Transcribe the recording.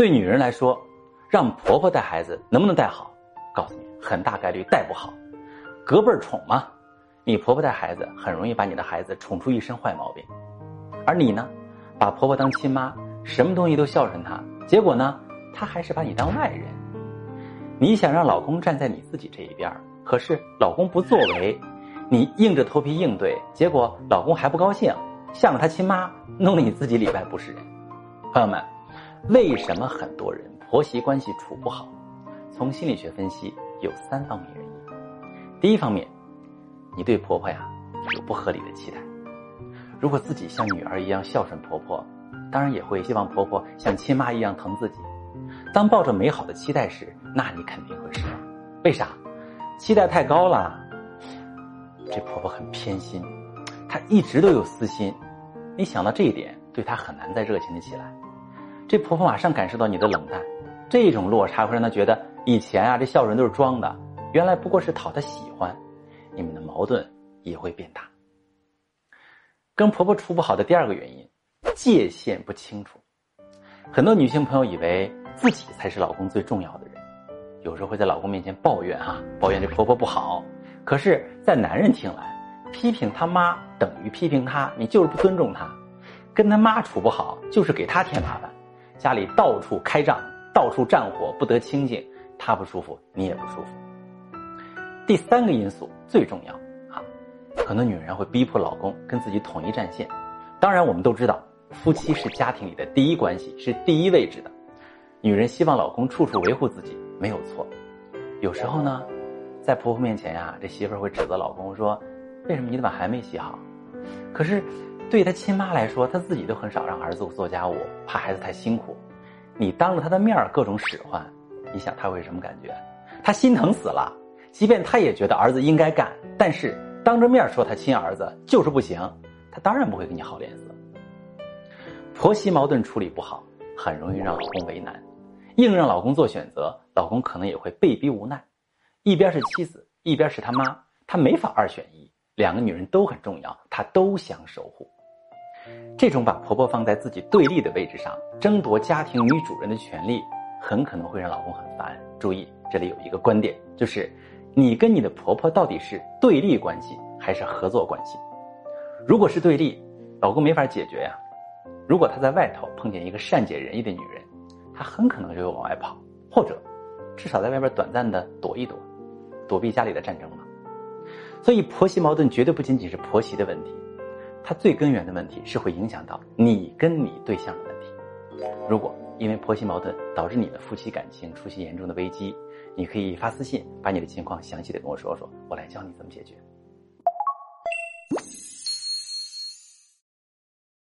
对女人来说，让婆婆带孩子能不能带好？告诉你，很大概率带不好。隔辈儿宠嘛，你婆婆带孩子很容易把你的孩子宠出一身坏毛病，而你呢，把婆婆当亲妈，什么东西都孝顺她，结果呢，她还是把你当外人。你想让老公站在你自己这一边，可是老公不作为，你硬着头皮应对，结果老公还不高兴，向着他亲妈，弄得你自己里外不是人。朋友们，为什么很多人婆媳关系处不好？从心理学分析，有三方面原因。第一方面，你对婆婆呀有不合理的期待。如果自己像女儿一样孝顺婆婆，当然也会希望婆婆像亲妈一样疼自己。当抱着美好的期待时，那你肯定会失望。为啥？期待太高了。这婆婆很偏心，她一直都有私心。你想到这一点，对她很难再热情的起来。这婆婆马上感受到你的冷淡，这种落差会让她觉得以前啊这孝顺都是装的，原来不过是讨她喜欢。你们的矛盾也会变大。跟婆婆处不好的第二个原因，界限不清楚。很多女性朋友以为。自己才是老公最重要的人，有时候会在老公面前抱怨哈，抱怨这婆婆不好。可是，在男人听来，批评他妈等于批评他，你就是不尊重他。跟他妈处不好，就是给他添麻烦，家里到处开仗，到处战火，不得清静，他不舒服，你也不舒服。第三个因素最重要啊，很多女人会逼迫老公跟自己统一战线。当然，我们都知道，夫妻是家庭里的第一关系，是第一位置的。女人希望老公处处维护自己，没有错。有时候呢，在婆婆面前呀，这媳妇儿会指责老公说：“为什么你的碗还没洗好？”可是，对他亲妈来说，他自己都很少让儿子做家务，怕孩子太辛苦。你当着他的面各种使唤，你想他会什么感觉？他心疼死了。即便他也觉得儿子应该干，但是当着面说他亲儿子就是不行，他当然不会给你好脸色。婆媳矛盾处理不好，很容易让老公为难。硬让老公做选择，老公可能也会被逼无奈。一边是妻子，一边是他妈，他没法二选一。两个女人都很重要，他都想守护。这种把婆婆放在自己对立的位置上，争夺家庭女主人的权利，很可能会让老公很烦。注意，这里有一个观点，就是你跟你的婆婆到底是对立关系还是合作关系？如果是对立，老公没法解决呀。如果他在外头碰见一个善解人意的女人。他很可能就会往外跑，或者至少在外边短暂的躲一躲，躲避家里的战争嘛。所以婆媳矛盾绝对不仅仅是婆媳的问题，它最根源的问题是会影响到你跟你对象的问题。如果因为婆媳矛盾导致你的夫妻感情出现严重的危机，你可以发私信把你的情况详细的跟我说说，我来教你怎么解决。